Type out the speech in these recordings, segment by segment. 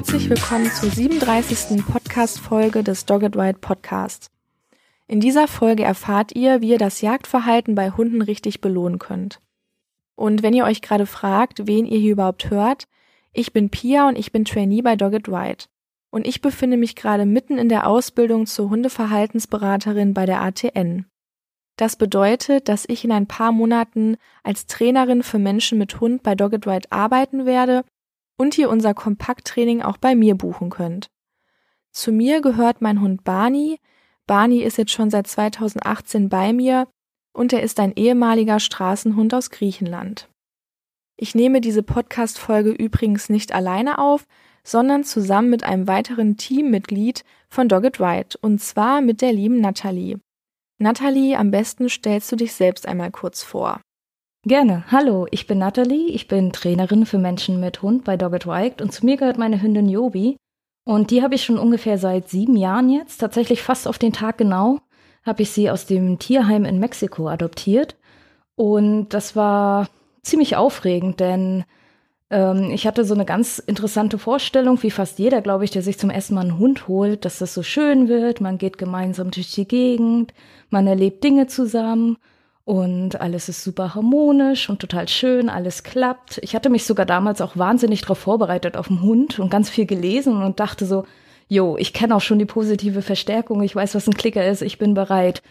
Herzlich willkommen zur 37. Podcast-Folge des Dogged Ride Podcasts. In dieser Folge erfahrt ihr, wie ihr das Jagdverhalten bei Hunden richtig belohnen könnt. Und wenn ihr euch gerade fragt, wen ihr hier überhaupt hört, ich bin Pia und ich bin Trainee bei Dogged Ride. Und ich befinde mich gerade mitten in der Ausbildung zur Hundeverhaltensberaterin bei der ATN. Das bedeutet, dass ich in ein paar Monaten als Trainerin für Menschen mit Hund bei Dogged Ride arbeiten werde und ihr unser Kompakttraining auch bei mir buchen könnt. Zu mir gehört mein Hund Barney. Barney ist jetzt schon seit 2018 bei mir und er ist ein ehemaliger Straßenhund aus Griechenland. Ich nehme diese Podcast-Folge übrigens nicht alleine auf, sondern zusammen mit einem weiteren Teammitglied von Dogged Ride und zwar mit der lieben Natalie. Natalie, am besten stellst du dich selbst einmal kurz vor. Gerne. Hallo, ich bin Nathalie. Ich bin Trainerin für Menschen mit Hund bei Dogged Wild und zu mir gehört meine Hündin Jobi. Und die habe ich schon ungefähr seit sieben Jahren jetzt, tatsächlich fast auf den Tag genau, habe ich sie aus dem Tierheim in Mexiko adoptiert. Und das war ziemlich aufregend, denn ähm, ich hatte so eine ganz interessante Vorstellung, wie fast jeder, glaube ich, der sich zum ersten Mal einen Hund holt, dass das so schön wird. Man geht gemeinsam durch die Gegend, man erlebt Dinge zusammen und alles ist super harmonisch und total schön, alles klappt. Ich hatte mich sogar damals auch wahnsinnig darauf vorbereitet auf den Hund und ganz viel gelesen und dachte so, jo, ich kenne auch schon die positive Verstärkung, ich weiß, was ein Klicker ist, ich bin bereit.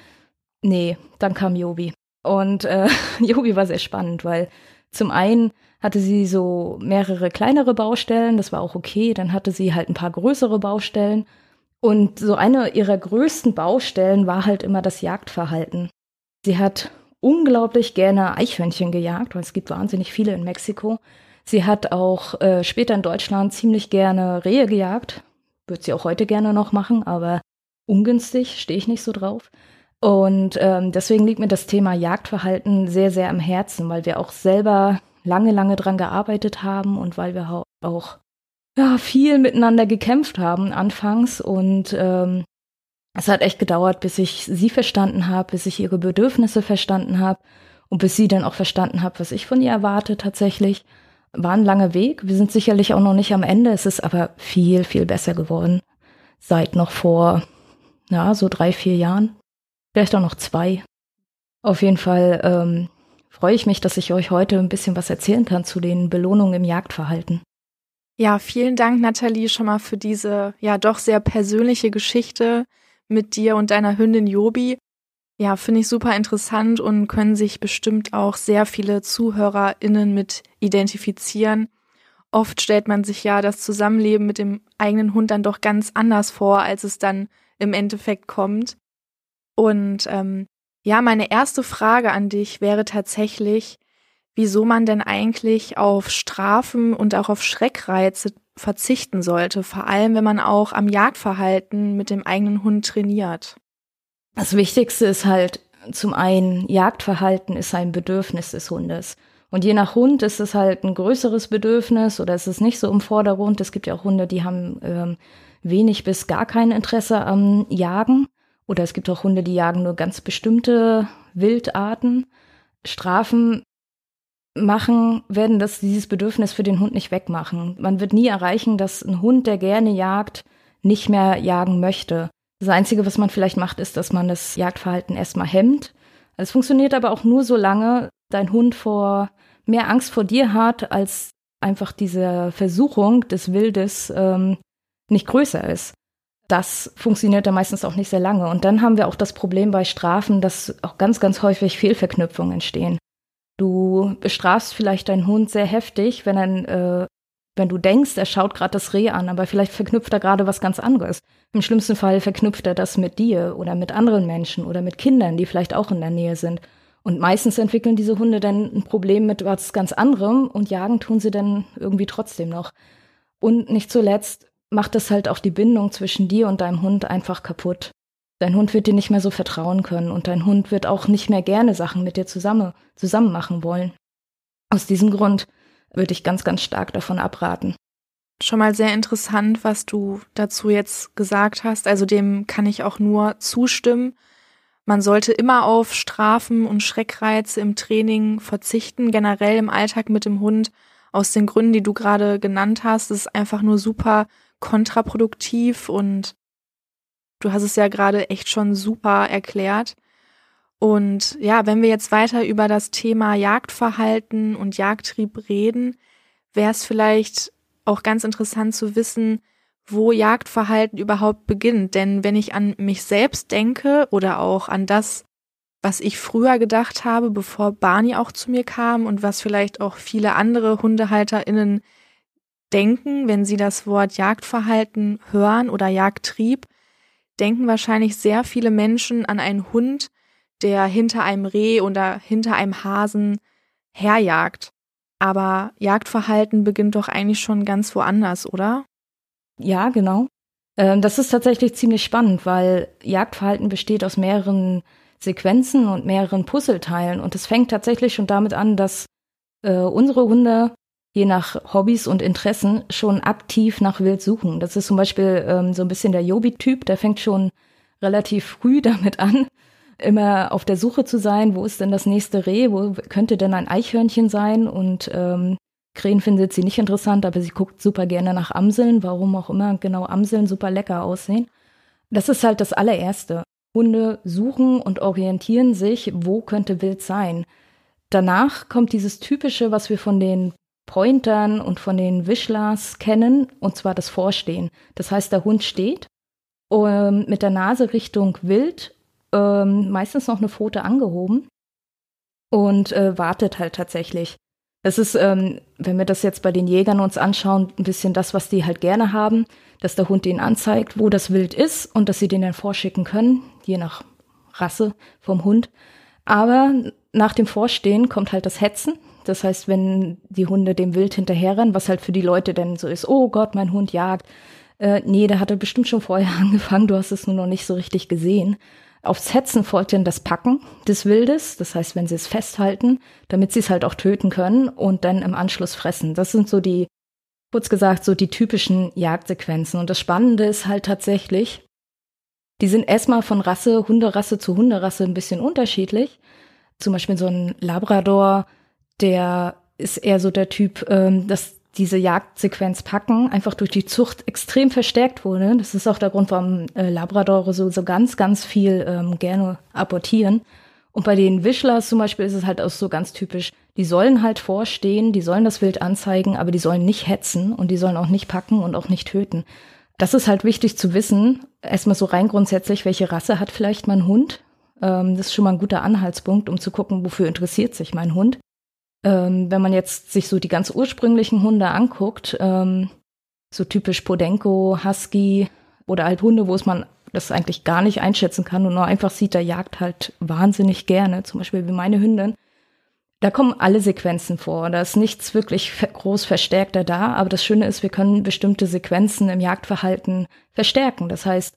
Nee, dann kam Jobi. Und äh, Jobi war sehr spannend, weil zum einen hatte sie so mehrere kleinere Baustellen, das war auch okay. Dann hatte sie halt ein paar größere Baustellen. Und so eine ihrer größten Baustellen war halt immer das Jagdverhalten. Sie hat unglaublich gerne Eichhörnchen gejagt, weil es gibt wahnsinnig viele in Mexiko. Sie hat auch äh, später in Deutschland ziemlich gerne Rehe gejagt. Würde sie auch heute gerne noch machen, aber ungünstig, stehe ich nicht so drauf. Und ähm, deswegen liegt mir das Thema Jagdverhalten sehr, sehr am Herzen, weil wir auch selber lange, lange dran gearbeitet haben und weil wir auch ja, viel miteinander gekämpft haben anfangs und ähm, es hat echt gedauert, bis ich sie verstanden habe, bis ich ihre Bedürfnisse verstanden habe und bis sie dann auch verstanden habe, was ich von ihr erwarte tatsächlich. War ein langer Weg. Wir sind sicherlich auch noch nicht am Ende. Es ist aber viel, viel besser geworden. Seit noch vor, ja, so drei, vier Jahren. Vielleicht auch noch zwei. Auf jeden Fall ähm, freue ich mich, dass ich euch heute ein bisschen was erzählen kann zu den Belohnungen im Jagdverhalten. Ja, vielen Dank, Nathalie, schon mal für diese ja doch sehr persönliche Geschichte mit dir und deiner Hündin Jobi. Ja, finde ich super interessant und können sich bestimmt auch sehr viele ZuhörerInnen mit identifizieren. Oft stellt man sich ja das Zusammenleben mit dem eigenen Hund dann doch ganz anders vor, als es dann im Endeffekt kommt. Und ähm, ja, meine erste Frage an dich wäre tatsächlich, wieso man denn eigentlich auf Strafen und auch auf Schreckreize verzichten sollte, vor allem wenn man auch am Jagdverhalten mit dem eigenen Hund trainiert. Das Wichtigste ist halt zum einen, Jagdverhalten ist ein Bedürfnis des Hundes. Und je nach Hund ist es halt ein größeres Bedürfnis oder ist es nicht so im Vordergrund. Es gibt ja auch Hunde, die haben ähm, wenig bis gar kein Interesse am Jagen. Oder es gibt auch Hunde, die jagen nur ganz bestimmte Wildarten. Strafen machen, werden das dieses Bedürfnis für den Hund nicht wegmachen. Man wird nie erreichen, dass ein Hund, der gerne jagt, nicht mehr jagen möchte. Das Einzige, was man vielleicht macht, ist, dass man das Jagdverhalten erstmal hemmt. Es funktioniert aber auch nur so lange, dein Hund vor mehr Angst vor dir hat, als einfach diese Versuchung des Wildes ähm, nicht größer ist. Das funktioniert dann meistens auch nicht sehr lange. Und dann haben wir auch das Problem bei Strafen, dass auch ganz, ganz häufig Fehlverknüpfungen entstehen. Du bestrafst vielleicht deinen Hund sehr heftig, wenn er, äh, wenn du denkst, er schaut gerade das Reh an, aber vielleicht verknüpft er gerade was ganz anderes. Im schlimmsten Fall verknüpft er das mit dir oder mit anderen Menschen oder mit Kindern, die vielleicht auch in der Nähe sind. Und meistens entwickeln diese Hunde dann ein Problem mit was ganz anderem und jagen tun sie dann irgendwie trotzdem noch. Und nicht zuletzt macht es halt auch die Bindung zwischen dir und deinem Hund einfach kaputt. Dein Hund wird dir nicht mehr so vertrauen können und dein Hund wird auch nicht mehr gerne Sachen mit dir zusammen, zusammen machen wollen. Aus diesem Grund würde ich ganz, ganz stark davon abraten. Schon mal sehr interessant, was du dazu jetzt gesagt hast. Also dem kann ich auch nur zustimmen. Man sollte immer auf Strafen und Schreckreize im Training verzichten, generell im Alltag mit dem Hund. Aus den Gründen, die du gerade genannt hast, ist einfach nur super kontraproduktiv und du hast es ja gerade echt schon super erklärt. Und ja, wenn wir jetzt weiter über das Thema Jagdverhalten und Jagdtrieb reden, wäre es vielleicht auch ganz interessant zu wissen, wo Jagdverhalten überhaupt beginnt. Denn wenn ich an mich selbst denke oder auch an das, was ich früher gedacht habe, bevor Barney auch zu mir kam und was vielleicht auch viele andere HundehalterInnen denken, wenn sie das Wort Jagdverhalten hören oder Jagdtrieb, denken wahrscheinlich sehr viele Menschen an einen Hund, der hinter einem Reh oder hinter einem Hasen herjagt. Aber Jagdverhalten beginnt doch eigentlich schon ganz woanders, oder? Ja, genau. Ähm, das ist tatsächlich ziemlich spannend, weil Jagdverhalten besteht aus mehreren Sequenzen und mehreren Puzzleteilen. Und es fängt tatsächlich schon damit an, dass äh, unsere Hunde je nach Hobbys und Interessen schon aktiv nach Wild suchen. Das ist zum Beispiel ähm, so ein bisschen der Jobi-Typ, der fängt schon relativ früh damit an, immer auf der Suche zu sein, wo ist denn das nächste Reh, wo könnte denn ein Eichhörnchen sein und ähm, Krähen findet sie nicht interessant, aber sie guckt super gerne nach Amseln, warum auch immer genau Amseln super lecker aussehen. Das ist halt das allererste. Hunde suchen und orientieren sich, wo könnte Wild sein. Danach kommt dieses typische, was wir von den Pointern und von den Wischlers kennen, und zwar das Vorstehen. Das heißt, der Hund steht ähm, mit der Nase Richtung Wild, ähm, meistens noch eine Pfote angehoben und äh, wartet halt tatsächlich. Das ist, ähm, wenn wir das jetzt bei den Jägern uns anschauen, ein bisschen das, was die halt gerne haben, dass der Hund ihnen anzeigt, wo das Wild ist und dass sie den dann vorschicken können, je nach Rasse vom Hund. Aber nach dem Vorstehen kommt halt das Hetzen. Das heißt, wenn die Hunde dem Wild hinterherrennen, was halt für die Leute denn so ist, oh Gott, mein Hund jagt. Äh, nee, der hatte bestimmt schon vorher angefangen, du hast es nur noch nicht so richtig gesehen. Aufs Hetzen folgt dann das Packen des Wildes, das heißt, wenn sie es festhalten, damit sie es halt auch töten können und dann im Anschluss fressen. Das sind so die, kurz gesagt, so die typischen Jagdsequenzen. Und das Spannende ist halt tatsächlich, die sind erstmal von Rasse, Hunderasse zu Hunderasse ein bisschen unterschiedlich. Zum Beispiel so ein Labrador, der ist eher so der Typ, ähm, dass diese Jagdsequenz packen, einfach durch die Zucht extrem verstärkt wurde. Das ist auch der Grund, warum äh, Labradore so, so ganz, ganz viel ähm, gerne abortieren. Und bei den Wischlers zum Beispiel ist es halt auch so ganz typisch. Die sollen halt vorstehen, die sollen das Wild anzeigen, aber die sollen nicht hetzen und die sollen auch nicht packen und auch nicht töten. Das ist halt wichtig zu wissen. Erstmal so rein grundsätzlich, welche Rasse hat vielleicht mein Hund? Ähm, das ist schon mal ein guter Anhaltspunkt, um zu gucken, wofür interessiert sich mein Hund. Ähm, wenn man jetzt sich so die ganz ursprünglichen Hunde anguckt, ähm, so typisch Podenco, Husky oder halt Hunde, wo es man das eigentlich gar nicht einschätzen kann und nur einfach sieht, der jagt halt wahnsinnig gerne, zum Beispiel wie meine Hündin. Da kommen alle Sequenzen vor. Da ist nichts wirklich groß verstärkter da. Aber das Schöne ist, wir können bestimmte Sequenzen im Jagdverhalten verstärken. Das heißt,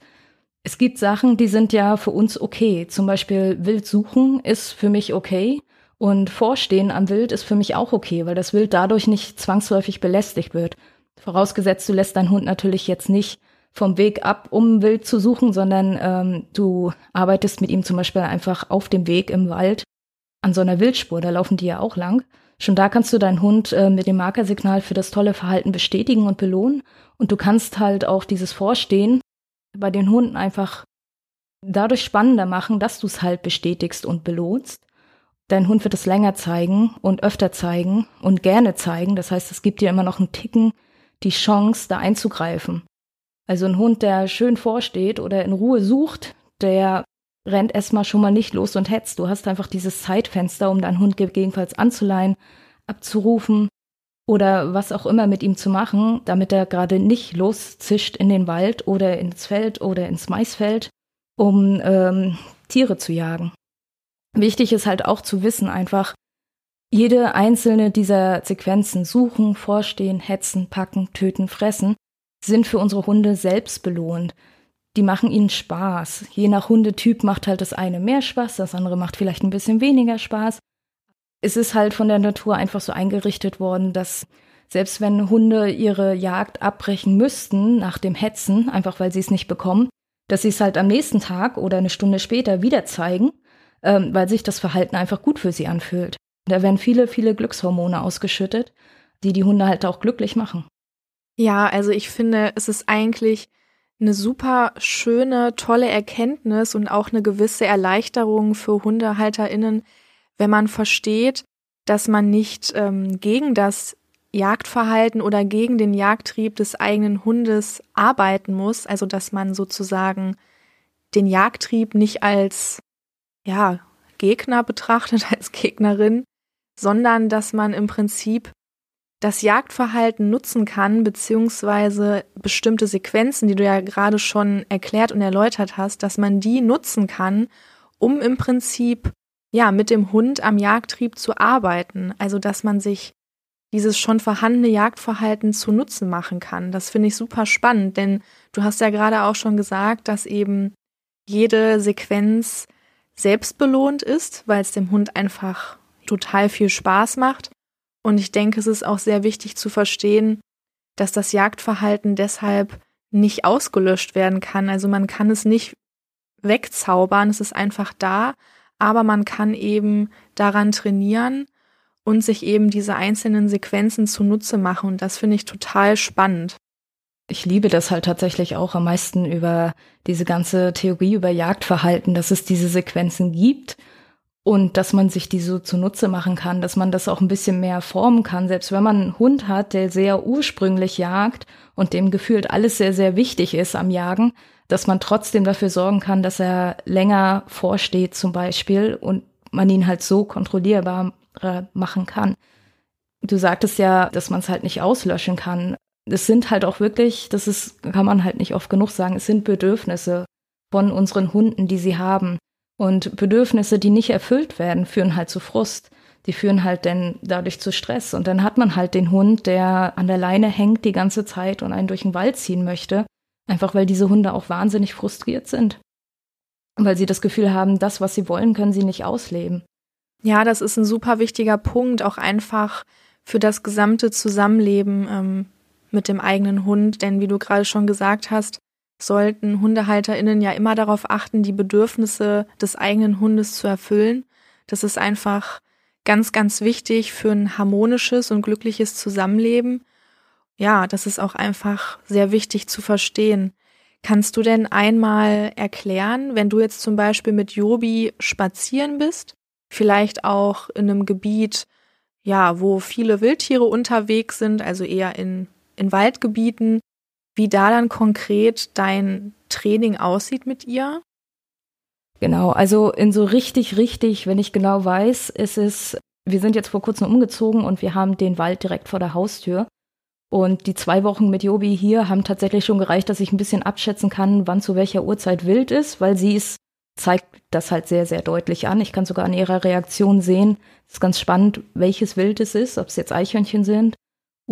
es gibt Sachen, die sind ja für uns okay. Zum Beispiel Wild suchen ist für mich okay. Und Vorstehen am Wild ist für mich auch okay, weil das Wild dadurch nicht zwangsläufig belästigt wird. Vorausgesetzt, du lässt deinen Hund natürlich jetzt nicht vom Weg ab, um Wild zu suchen, sondern ähm, du arbeitest mit ihm zum Beispiel einfach auf dem Weg im Wald an so einer Wildspur, da laufen die ja auch lang. Schon da kannst du deinen Hund äh, mit dem Markersignal für das tolle Verhalten bestätigen und belohnen. Und du kannst halt auch dieses Vorstehen bei den Hunden einfach dadurch spannender machen, dass du es halt bestätigst und belohnst. Dein Hund wird es länger zeigen und öfter zeigen und gerne zeigen. Das heißt, es gibt dir immer noch einen Ticken die Chance, da einzugreifen. Also ein Hund, der schön vorsteht oder in Ruhe sucht, der rennt erstmal schon mal nicht los und hetzt. Du hast einfach dieses Zeitfenster, um deinen Hund gegebenenfalls anzuleihen, abzurufen oder was auch immer mit ihm zu machen, damit er gerade nicht loszischt in den Wald oder ins Feld oder ins Maisfeld, um ähm, Tiere zu jagen. Wichtig ist halt auch zu wissen einfach, jede einzelne dieser Sequenzen suchen, vorstehen, hetzen, packen, töten, fressen sind für unsere Hunde selbst belohnt. Die machen ihnen Spaß. Je nach Hundetyp macht halt das eine mehr Spaß, das andere macht vielleicht ein bisschen weniger Spaß. Es ist halt von der Natur einfach so eingerichtet worden, dass selbst wenn Hunde ihre Jagd abbrechen müssten nach dem Hetzen, einfach weil sie es nicht bekommen, dass sie es halt am nächsten Tag oder eine Stunde später wieder zeigen, ähm, weil sich das Verhalten einfach gut für sie anfühlt. Da werden viele, viele Glückshormone ausgeschüttet, die die Hunde halt auch glücklich machen. Ja, also ich finde, es ist eigentlich eine super schöne, tolle Erkenntnis und auch eine gewisse Erleichterung für HundehalterInnen, wenn man versteht, dass man nicht ähm, gegen das Jagdverhalten oder gegen den Jagdtrieb des eigenen Hundes arbeiten muss, also dass man sozusagen den Jagdtrieb nicht als ja, Gegner betrachtet, als Gegnerin, sondern dass man im Prinzip das Jagdverhalten nutzen kann, beziehungsweise bestimmte Sequenzen, die du ja gerade schon erklärt und erläutert hast, dass man die nutzen kann, um im Prinzip ja mit dem Hund am Jagdtrieb zu arbeiten. Also dass man sich dieses schon vorhandene Jagdverhalten zu Nutzen machen kann. Das finde ich super spannend, denn du hast ja gerade auch schon gesagt, dass eben jede Sequenz selbstbelohnt ist, weil es dem Hund einfach total viel Spaß macht. Und ich denke, es ist auch sehr wichtig zu verstehen, dass das Jagdverhalten deshalb nicht ausgelöscht werden kann. Also man kann es nicht wegzaubern, es ist einfach da, aber man kann eben daran trainieren und sich eben diese einzelnen Sequenzen zunutze machen. Und das finde ich total spannend. Ich liebe das halt tatsächlich auch am meisten über diese ganze Theorie über Jagdverhalten, dass es diese Sequenzen gibt und dass man sich die so zunutze machen kann, dass man das auch ein bisschen mehr formen kann. Selbst wenn man einen Hund hat, der sehr ursprünglich jagt und dem gefühlt alles sehr, sehr wichtig ist am Jagen, dass man trotzdem dafür sorgen kann, dass er länger vorsteht zum Beispiel und man ihn halt so kontrollierbar machen kann. Du sagtest ja, dass man es halt nicht auslöschen kann. Es sind halt auch wirklich, das ist, kann man halt nicht oft genug sagen, es sind Bedürfnisse von unseren Hunden, die sie haben. Und Bedürfnisse, die nicht erfüllt werden, führen halt zu Frust. Die führen halt dann dadurch zu Stress. Und dann hat man halt den Hund, der an der Leine hängt die ganze Zeit und einen durch den Wald ziehen möchte. Einfach weil diese Hunde auch wahnsinnig frustriert sind. Weil sie das Gefühl haben, das, was sie wollen, können sie nicht ausleben. Ja, das ist ein super wichtiger Punkt, auch einfach für das gesamte Zusammenleben ähm, mit dem eigenen Hund. Denn wie du gerade schon gesagt hast, sollten HundehalterInnen ja immer darauf achten, die Bedürfnisse des eigenen Hundes zu erfüllen. Das ist einfach ganz, ganz wichtig für ein harmonisches und glückliches Zusammenleben. Ja, das ist auch einfach sehr wichtig zu verstehen. Kannst du denn einmal erklären, wenn du jetzt zum Beispiel mit Jobi spazieren bist, vielleicht auch in einem Gebiet, ja, wo viele Wildtiere unterwegs sind, also eher in, in Waldgebieten, wie da dann konkret dein Training aussieht mit ihr? Genau, also in so richtig, richtig, wenn ich genau weiß, ist es, wir sind jetzt vor kurzem umgezogen und wir haben den Wald direkt vor der Haustür. Und die zwei Wochen mit Jobi hier haben tatsächlich schon gereicht, dass ich ein bisschen abschätzen kann, wann zu welcher Uhrzeit wild ist, weil sie ist zeigt das halt sehr, sehr deutlich an. Ich kann sogar an ihrer Reaktion sehen, es ist ganz spannend, welches Wild es ist, ob es jetzt Eichhörnchen sind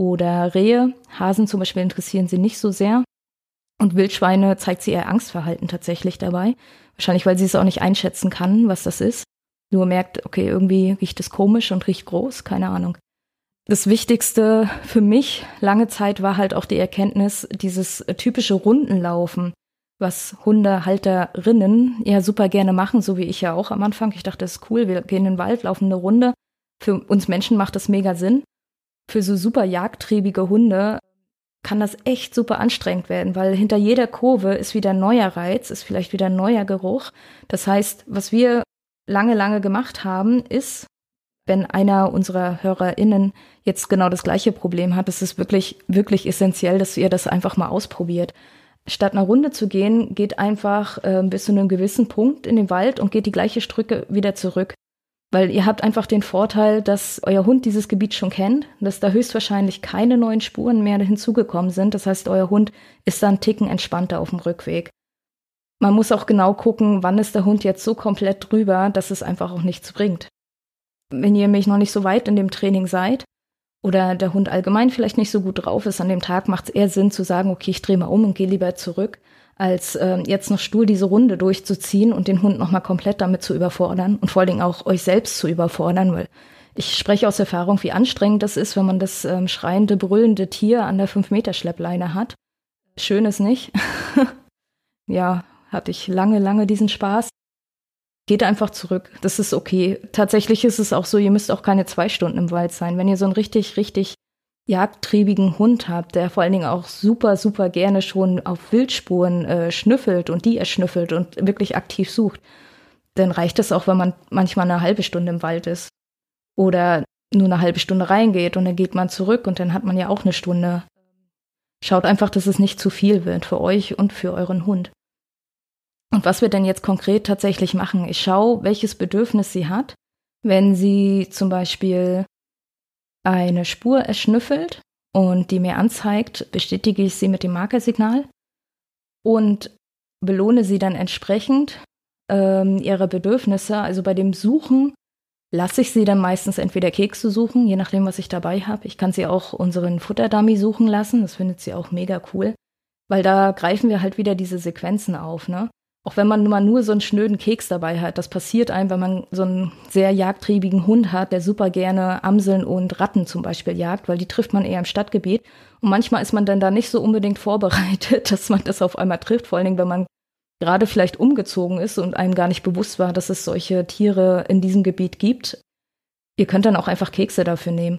oder Rehe. Hasen zum Beispiel interessieren sie nicht so sehr. Und Wildschweine zeigt sie eher Angstverhalten tatsächlich dabei. Wahrscheinlich, weil sie es auch nicht einschätzen kann, was das ist. Nur merkt, okay, irgendwie riecht es komisch und riecht groß, keine Ahnung. Das Wichtigste für mich lange Zeit war halt auch die Erkenntnis, dieses typische Rundenlaufen was Hundehalterinnen ja super gerne machen, so wie ich ja auch am Anfang. Ich dachte, das ist cool, wir gehen in den Wald, laufen eine Runde. Für uns Menschen macht das mega Sinn. Für so super jagdtriebige Hunde kann das echt super anstrengend werden, weil hinter jeder Kurve ist wieder ein neuer Reiz, ist vielleicht wieder ein neuer Geruch. Das heißt, was wir lange, lange gemacht haben, ist, wenn einer unserer HörerInnen jetzt genau das gleiche Problem hat, ist es wirklich, wirklich essentiell, dass ihr das einfach mal ausprobiert statt einer Runde zu gehen, geht einfach äh, bis zu einem gewissen Punkt in den Wald und geht die gleiche Strecke wieder zurück. Weil ihr habt einfach den Vorteil, dass euer Hund dieses Gebiet schon kennt, dass da höchstwahrscheinlich keine neuen Spuren mehr hinzugekommen sind. Das heißt, euer Hund ist dann Ticken entspannter auf dem Rückweg. man muss auch genau gucken, wann ist der Hund jetzt so komplett drüber, dass es einfach auch nichts bringt. Wenn ihr mich noch nicht so weit in dem Training seid oder der Hund allgemein vielleicht nicht so gut drauf ist an dem Tag, macht es eher Sinn zu sagen, okay, ich drehe mal um und gehe lieber zurück, als äh, jetzt noch Stuhl diese Runde durchzuziehen und den Hund nochmal komplett damit zu überfordern und vor allen Dingen auch euch selbst zu überfordern, weil ich spreche aus Erfahrung, wie anstrengend das ist, wenn man das ähm, schreiende, brüllende Tier an der 5-Meter-Schleppleine hat. Schön ist nicht. ja, hatte ich lange, lange diesen Spaß. Geht einfach zurück. Das ist okay. Tatsächlich ist es auch so, ihr müsst auch keine zwei Stunden im Wald sein. Wenn ihr so einen richtig, richtig jagdtriebigen Hund habt, der vor allen Dingen auch super, super gerne schon auf Wildspuren äh, schnüffelt und die erschnüffelt und wirklich aktiv sucht, dann reicht es auch, wenn man manchmal eine halbe Stunde im Wald ist. Oder nur eine halbe Stunde reingeht und dann geht man zurück und dann hat man ja auch eine Stunde. Schaut einfach, dass es nicht zu viel wird für euch und für euren Hund. Und was wir denn jetzt konkret tatsächlich machen, ich schaue, welches Bedürfnis sie hat. Wenn sie zum Beispiel eine Spur erschnüffelt und die mir anzeigt, bestätige ich sie mit dem Markersignal und belohne sie dann entsprechend ähm, ihrer Bedürfnisse. Also bei dem Suchen lasse ich sie dann meistens entweder Kekse suchen, je nachdem, was ich dabei habe. Ich kann sie auch unseren Futterdummy suchen lassen, das findet sie auch mega cool, weil da greifen wir halt wieder diese Sequenzen auf, ne? Auch wenn man mal nur so einen schnöden Keks dabei hat, das passiert einem, wenn man so einen sehr jagdtriebigen Hund hat, der super gerne Amseln und Ratten zum Beispiel jagt, weil die trifft man eher im Stadtgebiet. Und manchmal ist man dann da nicht so unbedingt vorbereitet, dass man das auf einmal trifft, vor allen Dingen, wenn man gerade vielleicht umgezogen ist und einem gar nicht bewusst war, dass es solche Tiere in diesem Gebiet gibt. Ihr könnt dann auch einfach Kekse dafür nehmen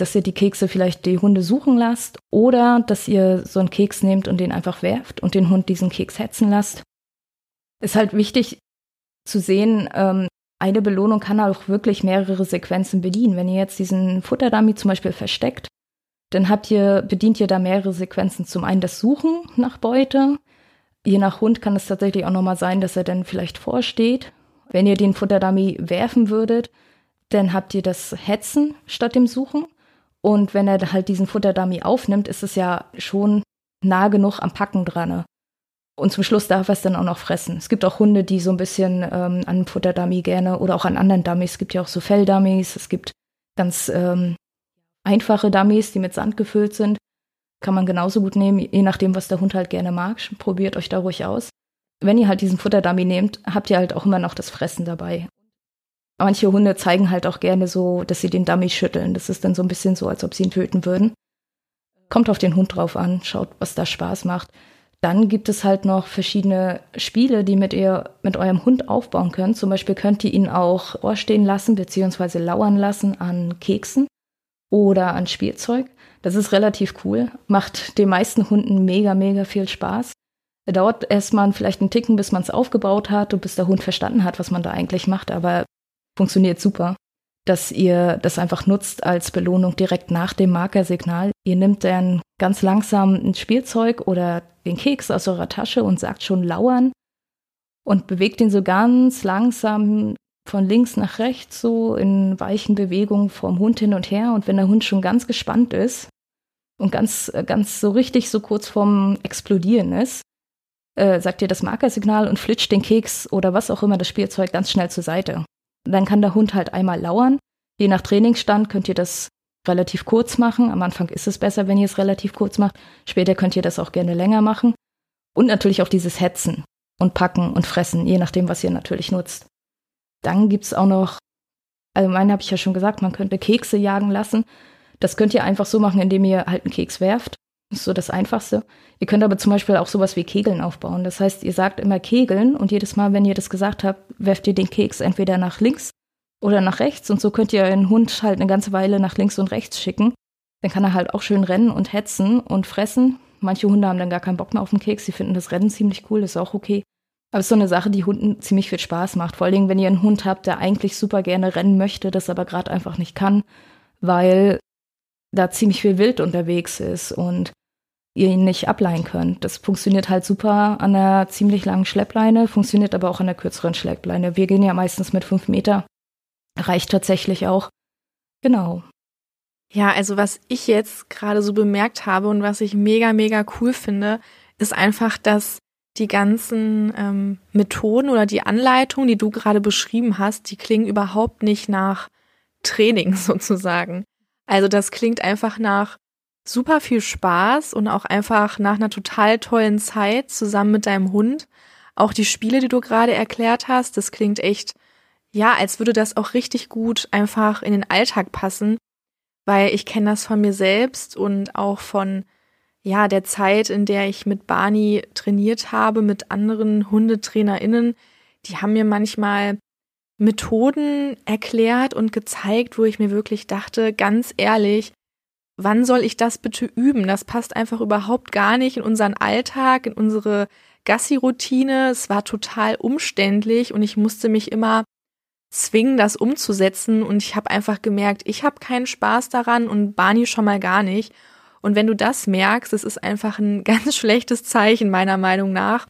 dass ihr die Kekse vielleicht die Hunde suchen lasst oder dass ihr so einen Keks nehmt und den einfach werft und den Hund diesen Keks hetzen lasst ist halt wichtig zu sehen, ähm, eine Belohnung kann auch wirklich mehrere Sequenzen bedienen. Wenn ihr jetzt diesen Futterdummy zum Beispiel versteckt, dann habt ihr, bedient ihr da mehrere Sequenzen. Zum einen das Suchen nach Beute. Je nach Hund kann es tatsächlich auch nochmal sein, dass er dann vielleicht vorsteht. Wenn ihr den Futterdummy werfen würdet, dann habt ihr das Hetzen statt dem Suchen. Und wenn er halt diesen Futterdummy aufnimmt, ist es ja schon nah genug am Packen dran. Und zum Schluss darf er es dann auch noch fressen. Es gibt auch Hunde, die so ein bisschen ähm, an Futterdummy gerne oder auch an anderen Dummies. Es gibt ja auch so Felldummies. Es gibt ganz ähm, einfache Dummies, die mit Sand gefüllt sind. Kann man genauso gut nehmen, je nachdem, was der Hund halt gerne mag. Probiert euch da ruhig aus. Wenn ihr halt diesen Futterdummy nehmt, habt ihr halt auch immer noch das Fressen dabei. Manche Hunde zeigen halt auch gerne so, dass sie den Dummy schütteln. Das ist dann so ein bisschen so, als ob sie ihn töten würden. Kommt auf den Hund drauf an, schaut, was da Spaß macht. Dann gibt es halt noch verschiedene Spiele, die mit ihr, mit eurem Hund aufbauen könnt. Zum Beispiel könnt ihr ihn auch vorstehen lassen bzw. lauern lassen an Keksen oder an Spielzeug. Das ist relativ cool, macht den meisten Hunden mega, mega viel Spaß. Dauert erstmal vielleicht einen Ticken, bis man es aufgebaut hat und bis der Hund verstanden hat, was man da eigentlich macht, aber funktioniert super dass ihr das einfach nutzt als Belohnung direkt nach dem Markersignal. Ihr nimmt dann ganz langsam ein Spielzeug oder den Keks aus eurer Tasche und sagt schon lauern und bewegt ihn so ganz langsam von links nach rechts so in weichen Bewegungen vom Hund hin und her und wenn der Hund schon ganz gespannt ist und ganz ganz so richtig so kurz vorm explodieren ist, äh, sagt ihr das Markersignal und flitscht den Keks oder was auch immer das Spielzeug ganz schnell zur Seite. Dann kann der Hund halt einmal lauern. Je nach Trainingsstand könnt ihr das relativ kurz machen. Am Anfang ist es besser, wenn ihr es relativ kurz macht. Später könnt ihr das auch gerne länger machen. Und natürlich auch dieses Hetzen und Packen und Fressen, je nachdem, was ihr natürlich nutzt. Dann gibt's auch noch, allgemein habe ich ja schon gesagt, man könnte Kekse jagen lassen. Das könnt ihr einfach so machen, indem ihr halt einen Keks werft. Das ist so das Einfachste. Ihr könnt aber zum Beispiel auch sowas wie Kegeln aufbauen. Das heißt, ihr sagt immer Kegeln und jedes Mal, wenn ihr das gesagt habt, werft ihr den Keks entweder nach links oder nach rechts und so könnt ihr einen Hund halt eine ganze Weile nach links und rechts schicken. Dann kann er halt auch schön rennen und hetzen und fressen. Manche Hunde haben dann gar keinen Bock mehr auf den Keks. Sie finden das Rennen ziemlich cool, ist auch okay. Aber es ist so eine Sache, die Hunden ziemlich viel Spaß macht. Vor allen Dingen, wenn ihr einen Hund habt, der eigentlich super gerne rennen möchte, das aber gerade einfach nicht kann, weil da ziemlich viel Wild unterwegs ist und ihr ihn nicht ableihen könnt. Das funktioniert halt super an einer ziemlich langen Schleppleine, funktioniert aber auch an der kürzeren Schleppleine. Wir gehen ja meistens mit fünf Meter. Reicht tatsächlich auch. Genau. Ja, also was ich jetzt gerade so bemerkt habe und was ich mega, mega cool finde, ist einfach, dass die ganzen ähm, Methoden oder die Anleitung, die du gerade beschrieben hast, die klingen überhaupt nicht nach Training sozusagen. Also das klingt einfach nach super viel Spaß und auch einfach nach einer total tollen Zeit zusammen mit deinem Hund. Auch die Spiele, die du gerade erklärt hast, das klingt echt, ja, als würde das auch richtig gut einfach in den Alltag passen, weil ich kenne das von mir selbst und auch von ja, der Zeit, in der ich mit Barney trainiert habe, mit anderen HundetrainerInnen, die haben mir manchmal Methoden erklärt und gezeigt, wo ich mir wirklich dachte, ganz ehrlich, wann soll ich das bitte üben? Das passt einfach überhaupt gar nicht in unseren Alltag, in unsere Gassi-Routine. Es war total umständlich und ich musste mich immer zwingen, das umzusetzen und ich habe einfach gemerkt, ich habe keinen Spaß daran und Barney schon mal gar nicht. Und wenn du das merkst, das ist einfach ein ganz schlechtes Zeichen meiner Meinung nach.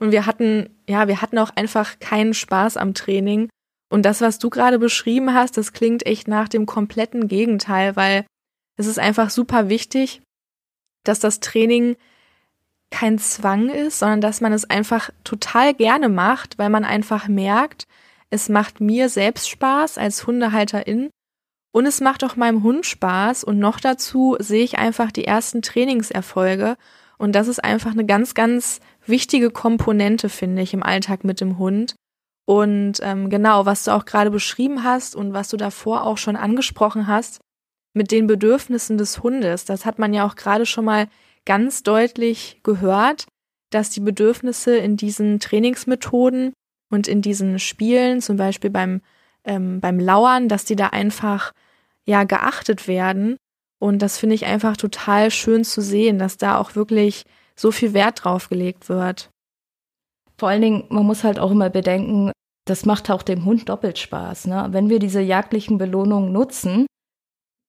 Und wir hatten, ja, wir hatten auch einfach keinen Spaß am Training. Und das, was du gerade beschrieben hast, das klingt echt nach dem kompletten Gegenteil, weil es ist einfach super wichtig, dass das Training kein Zwang ist, sondern dass man es einfach total gerne macht, weil man einfach merkt, es macht mir selbst Spaß als Hundehalterin und es macht auch meinem Hund Spaß und noch dazu sehe ich einfach die ersten Trainingserfolge und das ist einfach eine ganz, ganz wichtige Komponente, finde ich, im Alltag mit dem Hund. Und ähm, genau, was du auch gerade beschrieben hast und was du davor auch schon angesprochen hast, mit den Bedürfnissen des Hundes, das hat man ja auch gerade schon mal ganz deutlich gehört, dass die Bedürfnisse in diesen Trainingsmethoden und in diesen Spielen, zum Beispiel beim, ähm, beim Lauern, dass die da einfach ja geachtet werden. Und das finde ich einfach total schön zu sehen, dass da auch wirklich so viel Wert drauf gelegt wird. Vor allen Dingen, man muss halt auch immer bedenken, das macht auch dem Hund doppelt Spaß. Ne? Wenn wir diese jagdlichen Belohnungen nutzen,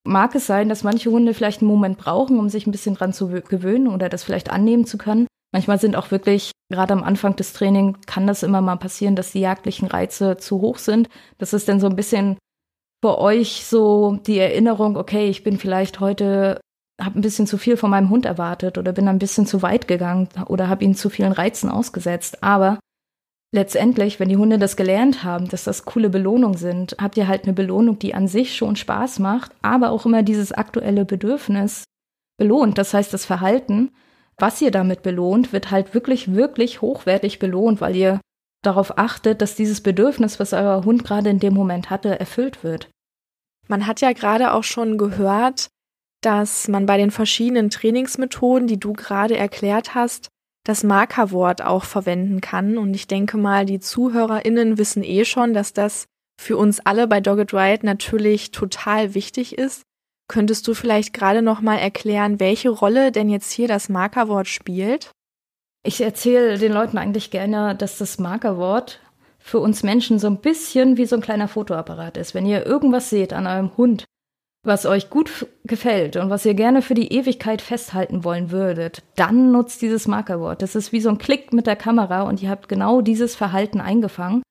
mag es sein, dass manche Hunde vielleicht einen Moment brauchen, um sich ein bisschen dran zu gewöhnen oder das vielleicht annehmen zu können. Manchmal sind auch wirklich, gerade am Anfang des Trainings, kann das immer mal passieren, dass die jagdlichen Reize zu hoch sind. Das ist dann so ein bisschen für euch so die Erinnerung, okay, ich bin vielleicht heute, habe ein bisschen zu viel von meinem Hund erwartet oder bin ein bisschen zu weit gegangen oder habe ihn zu vielen Reizen ausgesetzt. Aber letztendlich, wenn die Hunde das gelernt haben, dass das coole Belohnungen sind, habt ihr halt eine Belohnung, die an sich schon Spaß macht, aber auch immer dieses aktuelle Bedürfnis belohnt. Das heißt, das Verhalten, was ihr damit belohnt, wird halt wirklich, wirklich hochwertig belohnt, weil ihr darauf achtet, dass dieses Bedürfnis, was euer Hund gerade in dem Moment hatte, erfüllt wird. Man hat ja gerade auch schon gehört, dass man bei den verschiedenen Trainingsmethoden, die du gerade erklärt hast, das Markerwort auch verwenden kann. Und ich denke mal, die ZuhörerInnen wissen eh schon, dass das für uns alle bei Dogged Ride natürlich total wichtig ist. Könntest du vielleicht gerade noch mal erklären, welche Rolle denn jetzt hier das Markerwort spielt? Ich erzähle den Leuten eigentlich gerne, dass das Markerwort für uns Menschen so ein bisschen wie so ein kleiner Fotoapparat ist. Wenn ihr irgendwas seht an eurem Hund, was euch gut gefällt und was ihr gerne für die Ewigkeit festhalten wollen würdet, dann nutzt dieses Markerwort. Das ist wie so ein Klick mit der Kamera und ihr habt genau dieses Verhalten eingefangen.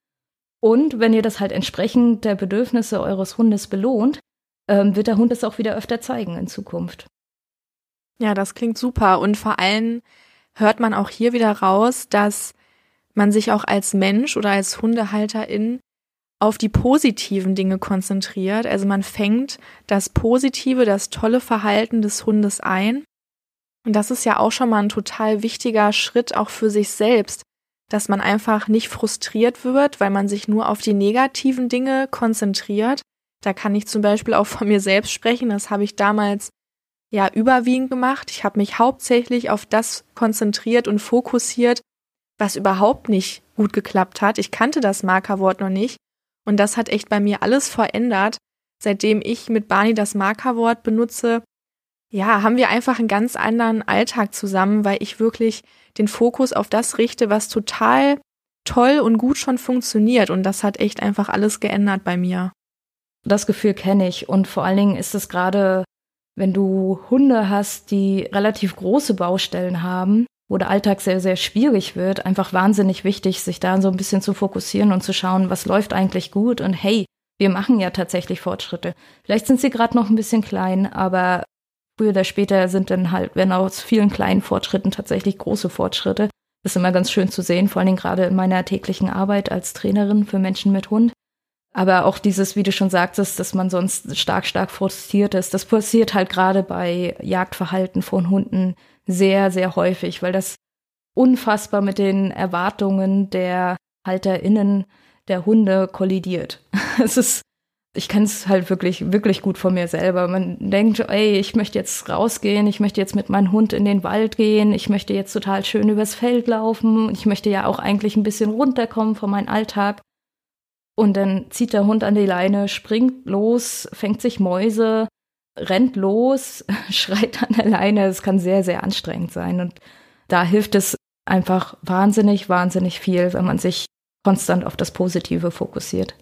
Und wenn ihr das halt entsprechend der Bedürfnisse eures Hundes belohnt, ähm, wird der Hund es auch wieder öfter zeigen in Zukunft. Ja, das klingt super. Und vor allem hört man auch hier wieder raus, dass man sich auch als Mensch oder als Hundehalterin auf die positiven Dinge konzentriert. Also man fängt das positive, das tolle Verhalten des Hundes ein. Und das ist ja auch schon mal ein total wichtiger Schritt auch für sich selbst, dass man einfach nicht frustriert wird, weil man sich nur auf die negativen Dinge konzentriert. Da kann ich zum Beispiel auch von mir selbst sprechen. Das habe ich damals ja überwiegend gemacht. Ich habe mich hauptsächlich auf das konzentriert und fokussiert, was überhaupt nicht gut geklappt hat. Ich kannte das Markerwort noch nicht und das hat echt bei mir alles verändert. Seitdem ich mit Barney das Markerwort benutze, ja, haben wir einfach einen ganz anderen Alltag zusammen, weil ich wirklich den Fokus auf das richte, was total toll und gut schon funktioniert und das hat echt einfach alles geändert bei mir. Das Gefühl kenne ich und vor allen Dingen ist es gerade wenn du Hunde hast, die relativ große Baustellen haben, wo der Alltag sehr, sehr schwierig wird, einfach wahnsinnig wichtig, sich da so ein bisschen zu fokussieren und zu schauen, was läuft eigentlich gut und hey, wir machen ja tatsächlich Fortschritte. Vielleicht sind sie gerade noch ein bisschen klein, aber früher oder später sind dann halt, wenn aus vielen kleinen Fortschritten tatsächlich große Fortschritte. Das ist immer ganz schön zu sehen, vor allen Dingen gerade in meiner täglichen Arbeit als Trainerin für Menschen mit Hund. Aber auch dieses, wie du schon sagtest, dass man sonst stark, stark frustriert ist, das passiert halt gerade bei Jagdverhalten von Hunden sehr, sehr häufig, weil das unfassbar mit den Erwartungen der HalterInnen der Hunde kollidiert. es ist, ich kenne es halt wirklich, wirklich gut von mir selber. Man denkt, ey, ich möchte jetzt rausgehen, ich möchte jetzt mit meinem Hund in den Wald gehen, ich möchte jetzt total schön übers Feld laufen, ich möchte ja auch eigentlich ein bisschen runterkommen von meinem Alltag. Und dann zieht der Hund an die Leine, springt los, fängt sich Mäuse, rennt los, schreit an der Leine. Es kann sehr, sehr anstrengend sein. Und da hilft es einfach wahnsinnig, wahnsinnig viel, wenn man sich konstant auf das Positive fokussiert.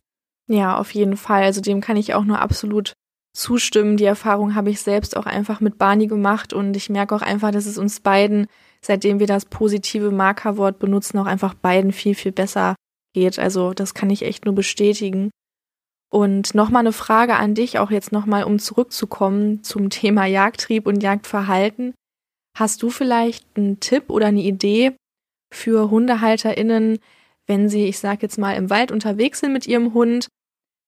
Ja, auf jeden Fall. Also dem kann ich auch nur absolut zustimmen. Die Erfahrung habe ich selbst auch einfach mit Barney gemacht und ich merke auch einfach, dass es uns beiden, seitdem wir das positive Markerwort benutzen, auch einfach beiden viel, viel besser geht. Also das kann ich echt nur bestätigen. Und nochmal eine Frage an dich, auch jetzt nochmal, um zurückzukommen zum Thema Jagdtrieb und Jagdverhalten. Hast du vielleicht einen Tipp oder eine Idee für HundehalterInnen, wenn sie, ich sag jetzt mal, im Wald unterwegs sind mit ihrem Hund.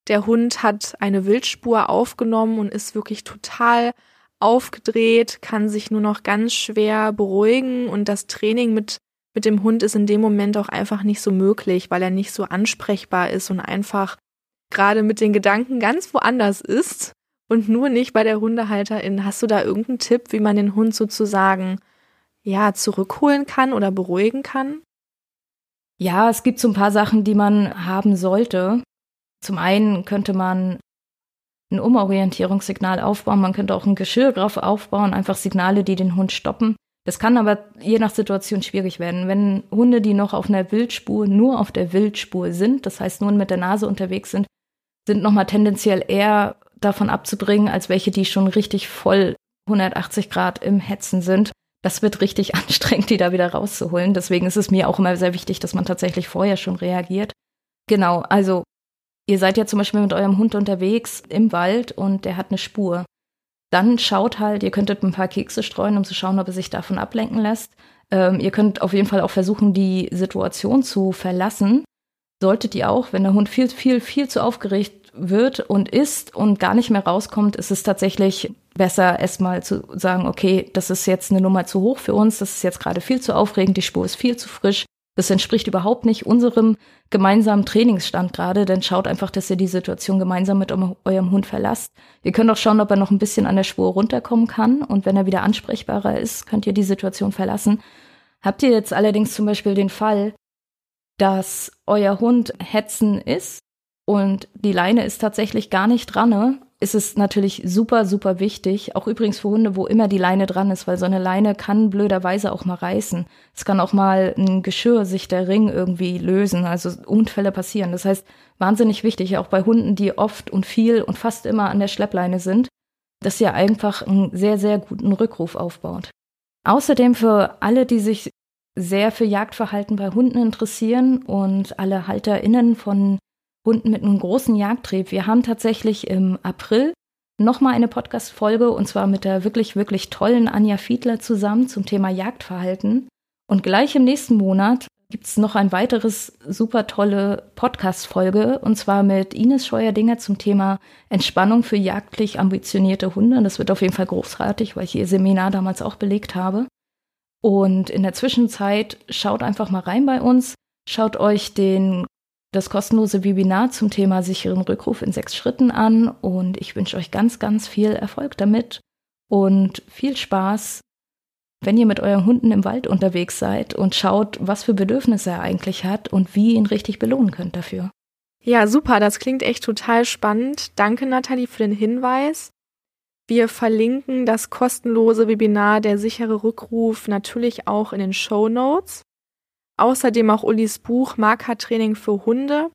Der Hund hat eine Wildspur aufgenommen und ist wirklich total aufgedreht, kann sich nur noch ganz schwer beruhigen und das Training mit, mit dem Hund ist in dem Moment auch einfach nicht so möglich, weil er nicht so ansprechbar ist und einfach gerade mit den Gedanken ganz woanders ist und nur nicht bei der Hundehalterin. Hast du da irgendeinen Tipp, wie man den Hund sozusagen ja zurückholen kann oder beruhigen kann? Ja, es gibt so ein paar Sachen, die man haben sollte. Zum einen könnte man ein Umorientierungssignal aufbauen, man könnte auch ein Geschirr drauf aufbauen, einfach Signale, die den Hund stoppen. Das kann aber je nach Situation schwierig werden. Wenn Hunde, die noch auf einer Wildspur, nur auf der Wildspur sind, das heißt nur mit der Nase unterwegs sind, sind nochmal tendenziell eher davon abzubringen, als welche, die schon richtig voll 180 Grad im Hetzen sind das wird richtig anstrengend, die da wieder rauszuholen. Deswegen ist es mir auch immer sehr wichtig, dass man tatsächlich vorher schon reagiert. Genau, also ihr seid ja zum Beispiel mit eurem Hund unterwegs im Wald und der hat eine Spur. Dann schaut halt, ihr könntet ein paar Kekse streuen, um zu schauen, ob er sich davon ablenken lässt. Ähm, ihr könnt auf jeden Fall auch versuchen, die Situation zu verlassen. Solltet ihr auch, wenn der Hund viel, viel, viel zu aufgeregt wird und ist und gar nicht mehr rauskommt, ist es tatsächlich besser, erstmal zu sagen, okay, das ist jetzt eine Nummer zu hoch für uns, das ist jetzt gerade viel zu aufregend, die Spur ist viel zu frisch. Das entspricht überhaupt nicht unserem gemeinsamen Trainingsstand gerade, denn schaut einfach, dass ihr die Situation gemeinsam mit eurem Hund verlasst. Ihr könnt auch schauen, ob er noch ein bisschen an der Spur runterkommen kann und wenn er wieder ansprechbarer ist, könnt ihr die Situation verlassen. Habt ihr jetzt allerdings zum Beispiel den Fall, dass euer Hund hetzen ist und die Leine ist tatsächlich gar nicht dran, ne? ist es natürlich super, super wichtig, auch übrigens für Hunde, wo immer die Leine dran ist, weil so eine Leine kann blöderweise auch mal reißen. Es kann auch mal ein Geschirr sich der Ring irgendwie lösen, also Unfälle passieren. Das heißt, wahnsinnig wichtig, auch bei Hunden, die oft und viel und fast immer an der Schleppleine sind, dass ihr einfach einen sehr, sehr guten Rückruf aufbaut. Außerdem für alle, die sich sehr für Jagdverhalten bei Hunden interessieren und alle HalterInnen von Hunden mit einem großen Jagdtrieb. Wir haben tatsächlich im April nochmal eine Podcast-Folge und zwar mit der wirklich, wirklich tollen Anja Fiedler zusammen zum Thema Jagdverhalten. Und gleich im nächsten Monat gibt es noch ein weiteres super tolle Podcast-Folge und zwar mit Ines Scheuerdinger zum Thema Entspannung für jagdlich ambitionierte Hunde. Das wird auf jeden Fall großartig, weil ich ihr Seminar damals auch belegt habe. Und in der Zwischenzeit schaut einfach mal rein bei uns, schaut euch den das kostenlose Webinar zum Thema sicheren Rückruf in sechs Schritten an und ich wünsche euch ganz, ganz viel Erfolg damit und viel Spaß, wenn ihr mit euren Hunden im Wald unterwegs seid und schaut, was für Bedürfnisse er eigentlich hat und wie ihr ihn richtig belohnen könnt dafür. Ja, super, das klingt echt total spannend. Danke, Nathalie, für den Hinweis. Wir verlinken das kostenlose Webinar Der sichere Rückruf natürlich auch in den Show Notes. Außerdem auch Ulis Buch Markertraining für Hunde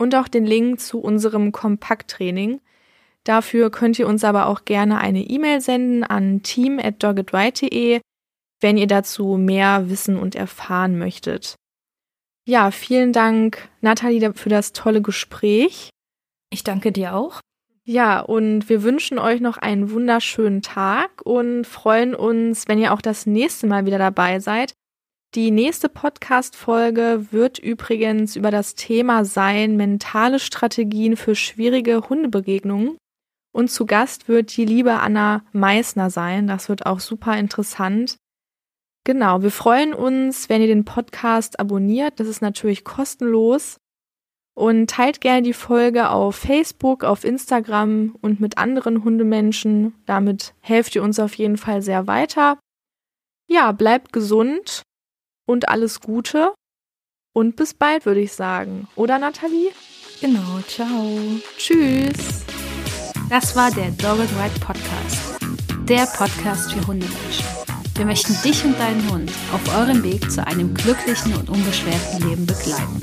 und auch den Link zu unserem Kompakttraining. Dafür könnt ihr uns aber auch gerne eine E-Mail senden an team@doggedright.de, wenn ihr dazu mehr wissen und erfahren möchtet. Ja, vielen Dank, Nathalie, für das tolle Gespräch. Ich danke dir auch. Ja, und wir wünschen euch noch einen wunderschönen Tag und freuen uns, wenn ihr auch das nächste Mal wieder dabei seid, Die nächste Podcast-Folge wird übrigens über das Thema sein, mentale Strategien für schwierige Hundebegegnungen. Und zu Gast wird die liebe Anna Meissner sein. Das wird auch super interessant. Genau, wir freuen uns, wenn ihr den Podcast abonniert. Das ist natürlich kostenlos. Und teilt gerne die Folge auf Facebook, auf Instagram und mit anderen Hundemenschen. Damit helft ihr uns auf jeden Fall sehr weiter. Ja, bleibt gesund und alles Gute. Und bis bald, würde ich sagen. Oder, Nathalie? Genau, ciao. Tschüss. Das war der Dogged Ride Podcast. Der Podcast für Hundemenschen. Wir möchten dich und deinen Hund auf eurem Weg zu einem glücklichen und unbeschwerten Leben begleiten.